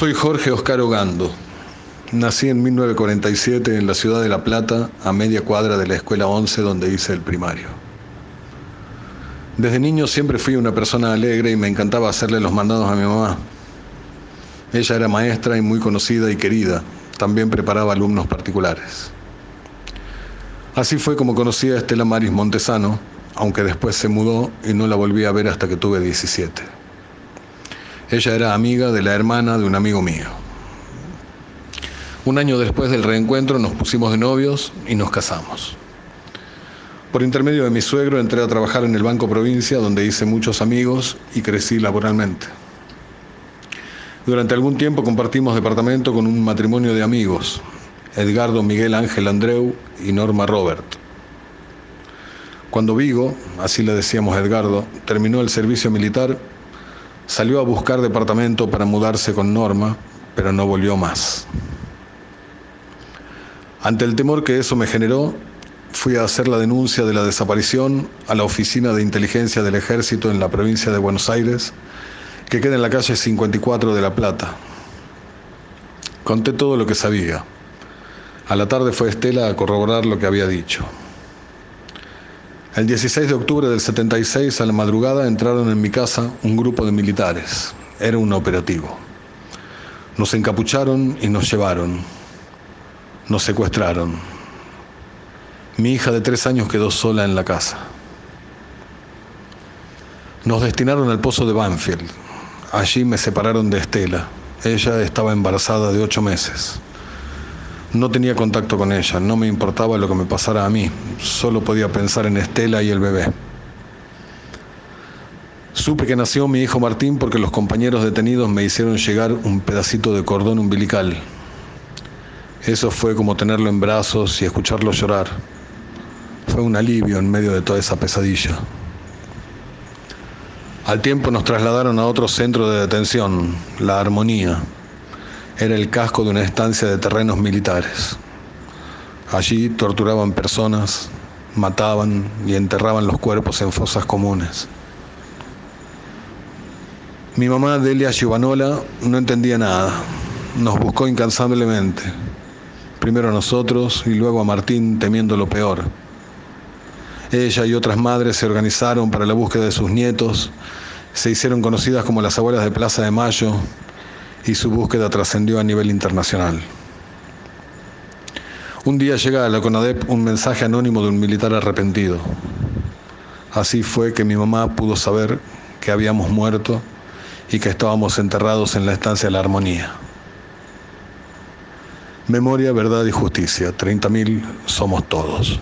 Soy Jorge Oscar Ogando. Nací en 1947 en la ciudad de La Plata, a media cuadra de la escuela 11 donde hice el primario. Desde niño siempre fui una persona alegre y me encantaba hacerle los mandados a mi mamá. Ella era maestra y muy conocida y querida. También preparaba alumnos particulares. Así fue como conocí a Estela Maris Montesano, aunque después se mudó y no la volví a ver hasta que tuve 17. Ella era amiga de la hermana de un amigo mío. Un año después del reencuentro nos pusimos de novios y nos casamos. Por intermedio de mi suegro entré a trabajar en el Banco Provincia, donde hice muchos amigos y crecí laboralmente. Durante algún tiempo compartimos departamento con un matrimonio de amigos, Edgardo Miguel Ángel Andreu y Norma Robert. Cuando Vigo, así le decíamos a Edgardo, terminó el servicio militar, salió a buscar departamento para mudarse con Norma, pero no volvió más. Ante el temor que eso me generó, fui a hacer la denuncia de la desaparición a la Oficina de Inteligencia del Ejército en la provincia de Buenos Aires, que queda en la calle 54 de La Plata. Conté todo lo que sabía. A la tarde fue Estela a corroborar lo que había dicho. El 16 de octubre del 76, a la madrugada, entraron en mi casa un grupo de militares. Era un operativo. Nos encapucharon y nos llevaron. Nos secuestraron. Mi hija de tres años quedó sola en la casa. Nos destinaron al pozo de Banfield. Allí me separaron de Estela. Ella estaba embarazada de ocho meses. No tenía contacto con ella, no me importaba lo que me pasara a mí, solo podía pensar en Estela y el bebé. Supe que nació mi hijo Martín porque los compañeros detenidos me hicieron llegar un pedacito de cordón umbilical. Eso fue como tenerlo en brazos y escucharlo llorar. Fue un alivio en medio de toda esa pesadilla. Al tiempo nos trasladaron a otro centro de detención, La Armonía, era el casco de una estancia de terrenos militares. Allí torturaban personas, mataban y enterraban los cuerpos en fosas comunes. Mi mamá Delia Giovanola no entendía nada. Nos buscó incansablemente. Primero a nosotros y luego a Martín temiendo lo peor. Ella y otras madres se organizaron para la búsqueda de sus nietos. Se hicieron conocidas como las abuelas de Plaza de Mayo y su búsqueda trascendió a nivel internacional. Un día llega a la CONADEP un mensaje anónimo de un militar arrepentido. Así fue que mi mamá pudo saber que habíamos muerto y que estábamos enterrados en la estancia de la armonía. Memoria, verdad y justicia. 30.000 somos todos.